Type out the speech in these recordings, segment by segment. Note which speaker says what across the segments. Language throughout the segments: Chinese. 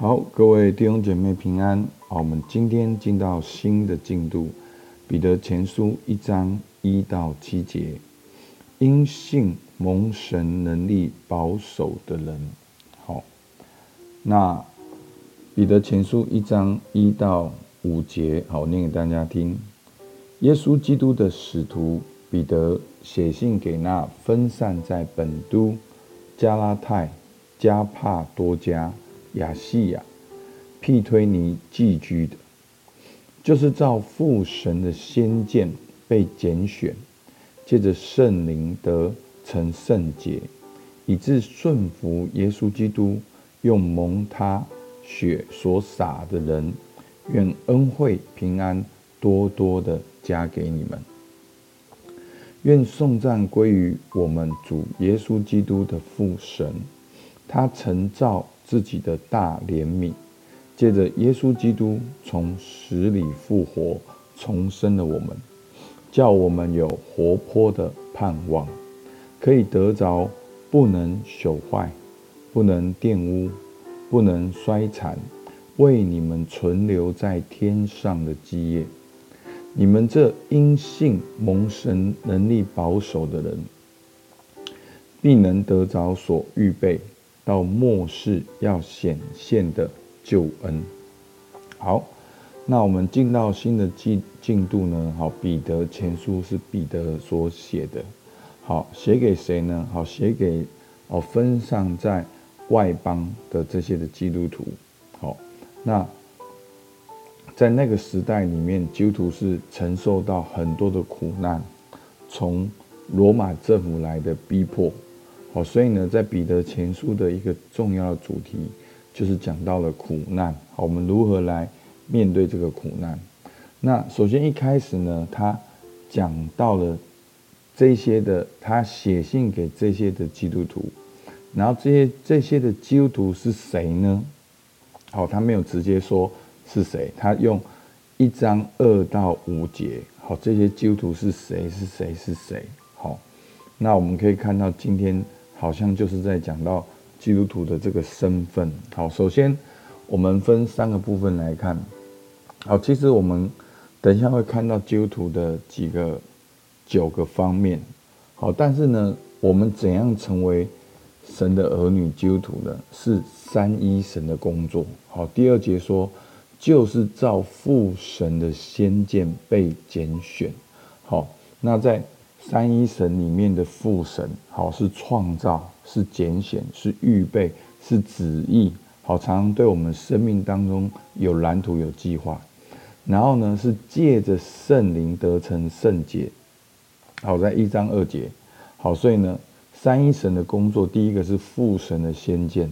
Speaker 1: 好，各位弟兄姐妹平安。好，我们今天进到新的进度，彼得前书一章一到七节，因信蒙神能力保守的人。好，那彼得前书一章一到五节，好，念给大家听。耶稣基督的使徒彼得写信给那分散在本都、加拉太、加帕多家。亚细亚、庇推尼寄居的，就是照父神的先见被拣选，借着圣灵得成圣洁，以致顺服耶稣基督，用蒙他血所洒的人，愿恩惠平安多多的加给你们。愿颂赞归于我们主耶稣基督的父神，他曾造。自己的大怜悯，借着耶稣基督从死里复活重生了我们，叫我们有活泼的盼望，可以得着不能朽坏、不能玷污、不能衰残，为你们存留在天上的基业。你们这因信蒙神能力保守的人，必能得着所预备。到末世要显现的救恩。好，那我们进到新的进进度呢？好，彼得前书是彼得所写的。好，写给谁呢？好，写给哦分散在外邦的这些的基督徒。好，那在那个时代里面，基督徒是承受到很多的苦难，从罗马政府来的逼迫。好，所以呢，在彼得前书的一个重要的主题，就是讲到了苦难。好，我们如何来面对这个苦难？那首先一开始呢，他讲到了这些的，他写信给这些的基督徒，然后这些这些的基督徒是谁呢？好，他没有直接说是谁，他用一章二到五节，好，这些基督徒是谁？是谁？是谁？好，那我们可以看到今天。好像就是在讲到基督徒的这个身份。好，首先我们分三个部分来看。好，其实我们等一下会看到基督徒的几个九个方面。好，但是呢，我们怎样成为神的儿女基督徒呢？是三一神的工作。好，第二节说，就是照父神的先见被拣选。好，那在。三一神里面的父神，好，是创造，是拣选，是预备，是旨意，好，常常对我们生命当中有蓝图、有计划。然后呢，是借着圣灵得成圣洁，好，在一章二节，好，所以呢，三一神的工作，第一个是父神的先见，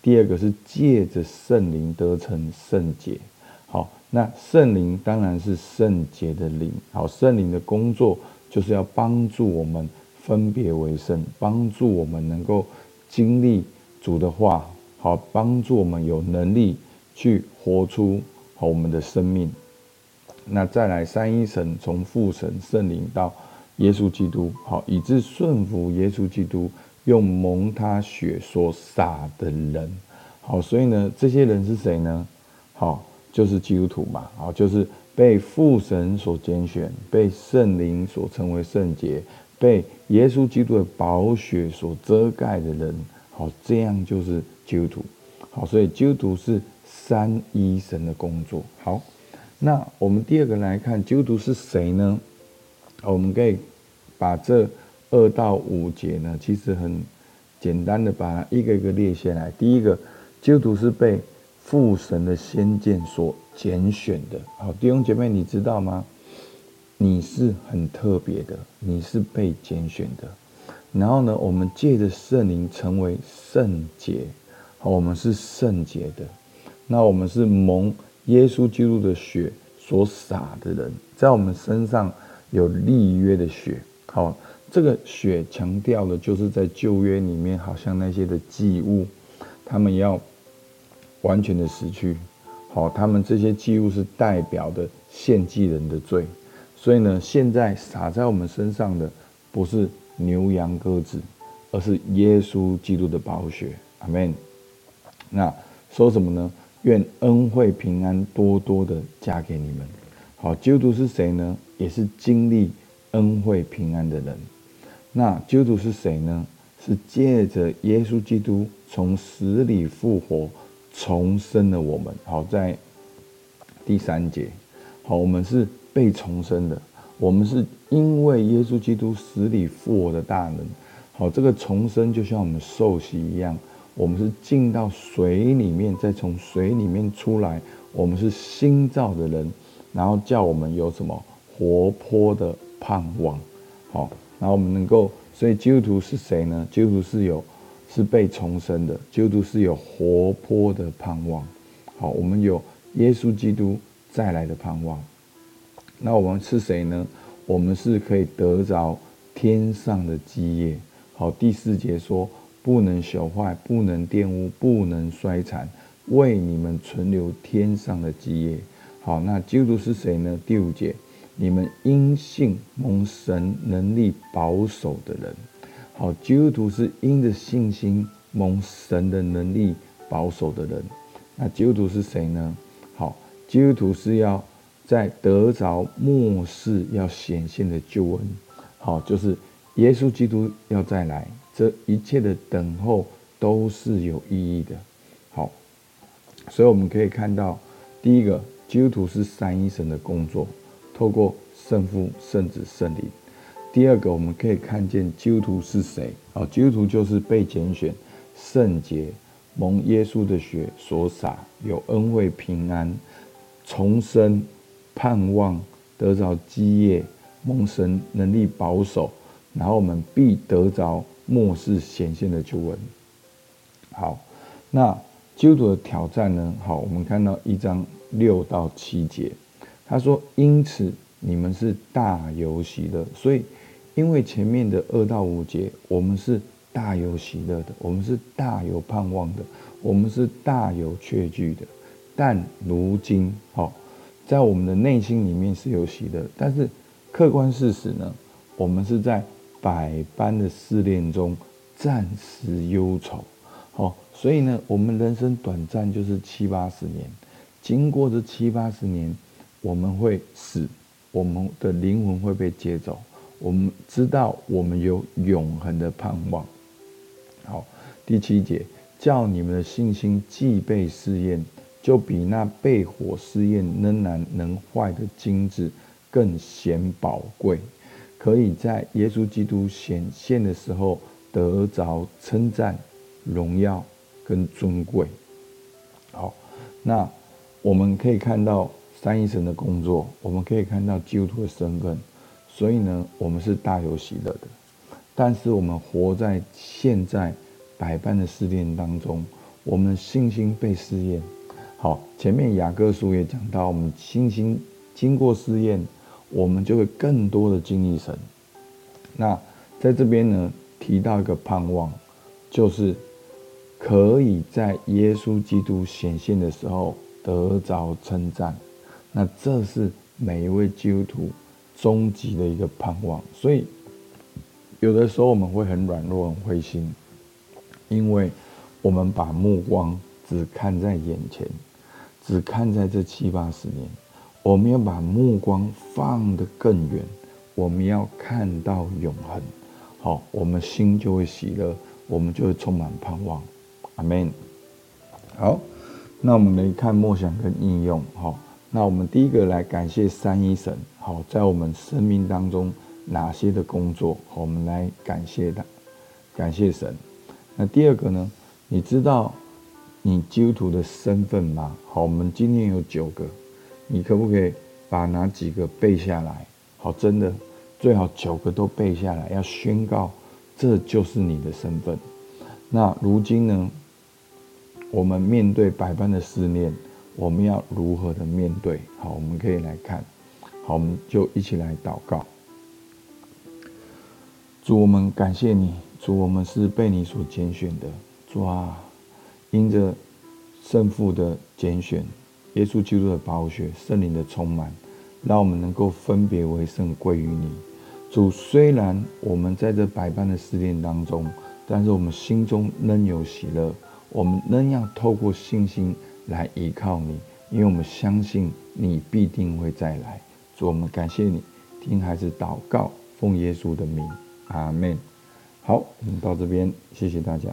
Speaker 1: 第二个是借着圣灵得成圣洁，好，那圣灵当然是圣洁的灵，好，圣灵的工作。就是要帮助我们分别为圣，帮助我们能够经历主的话，好，帮助我们有能力去活出好我们的生命。那再来三一神从父神圣灵到耶稣基督，好，以致顺服耶稣基督，用蒙他血所洒的人，好，所以呢，这些人是谁呢？好，就是基督徒嘛，好，就是。被父神所拣选，被圣灵所称为圣洁，被耶稣基督的宝血所遮盖的人，好，这样就是基督徒。好，所以基督徒是三一神的工作。好，那我们第二个来看，基督徒是谁呢？我们可以把这二到五节呢，其实很简单的把它一个一个列下来。第一个，基督徒是被父神的先见所拣选的。好，弟兄姐妹，你知道吗？你是很特别的，你是被拣选的。然后呢，我们借着圣灵成为圣洁。好，我们是圣洁的。那我们是蒙耶稣基督的血所洒的人，在我们身上有立约的血。好，这个血强调的就是在旧约里面，好像那些的祭物，他们要。完全的失去，哦，他们这些祭物是代表的献祭人的罪，所以呢，现在洒在我们身上的不是牛羊鸽子，而是耶稣基督的宝血，阿门。那说什么呢？愿恩惠平安多多的加给你们。好，基督徒是谁呢？也是经历恩惠平安的人。那基督徒是谁呢？是借着耶稣基督从死里复活，重生了我们。好，在第三节，好，我们是被重生的。我们是因为耶稣基督死里复活的大能。好，这个重生就像我们受洗一样，我们是进到水里面，再从水里面出来，我们是新造的人，然后叫我们有什么活泼的盼望。好，然后我们能够，所以基督徒是谁呢？基督徒是有是被重生的，基督是有活泼的盼望。好，我们有耶稣基督再来的盼望。那我们是谁呢？我们是可以得着天上的基业。好，第四节说，不能朽坏，不能玷污，不能衰残，为你们存留天上的基业。好，那基督是谁呢？第五节，你们因信蒙神能力保守的人。好，基督徒是因着信心蒙神的能力保守的人。那基督徒是谁呢？好，基督徒是要在得着末世要显现的救恩。好，就是。耶稣基督要再来，这一切的等候都是有意义的。好，所以我们可以看到，第一个，基督徒是三一神的工作，透过圣父、圣子、圣灵。第二个，我们可以看见基督徒是谁？好，基督徒就是被拣选、圣洁、蒙耶稣的血所洒，有恩惠、平安、重生、盼望、得着基业、蒙神能力保守。然后我们必得着末世显现的救恩。好，那基督徒的挑战呢？好，我们看到一章六到七节，他说：“因此你们是大有喜乐。”所以，因为前面的二到五节，我们是大有喜乐的，我们是大有盼望的，我们是大有确据的。但如今，好，在我们的内心里面是有喜乐，但是客观事实呢？我们是在。百般的试炼中，暂时忧愁，好，所以呢，我们人生短暂，就是七八十年。经过这七八十年，我们会死，我们的灵魂会被接走。我们知道，我们有永恒的盼望。好，第七节，叫你们的信心既被试验，就比那被火试验仍然能坏的金子更显宝贵。可以在耶稣基督显现的时候得着称赞、荣耀跟尊贵。好，那我们可以看到三一神的工作，我们可以看到基督徒的身份，所以呢，我们是大有喜乐的。但是我们活在现在百般的试炼当中，我们的信心被试验。好，前面雅各书也讲到，我们信心经过试验。我们就会更多的经历神。那在这边呢，提到一个盼望，就是可以在耶稣基督显现的时候得着称赞。那这是每一位基督徒终极的一个盼望。所以有的时候我们会很软弱、很灰心，因为我们把目光只看在眼前，只看在这七八十年。我们要把目光放得更远，我们要看到永恒。好，我们心就会喜乐，我们就会充满盼望。阿门。好，那我们来看默想跟应用。好，那我们第一个来感谢三一神。好，在我们生命当中哪些的工作，我们来感谢他，感谢神。那第二个呢？你知道你基督徒的身份吗？好，我们今天有九个。你可不可以把哪几个背下来？好，真的最好九个都背下来，要宣告这就是你的身份。那如今呢？我们面对百般的思念，我们要如何的面对？好，我们可以来看。好，我们就一起来祷告。主，我们感谢你，主，我们是被你所拣选的。主啊，因着圣父的拣选。耶稣基督的宝血，圣灵的充满，让我们能够分别为圣归于你。主，虽然我们在这百般的试炼当中，但是我们心中仍有喜乐。我们仍要透过信心来依靠你，因为我们相信你必定会再来。主，我们感谢你，听孩子祷告，奉耶稣的名，阿门。好，我们到这边，谢谢大家。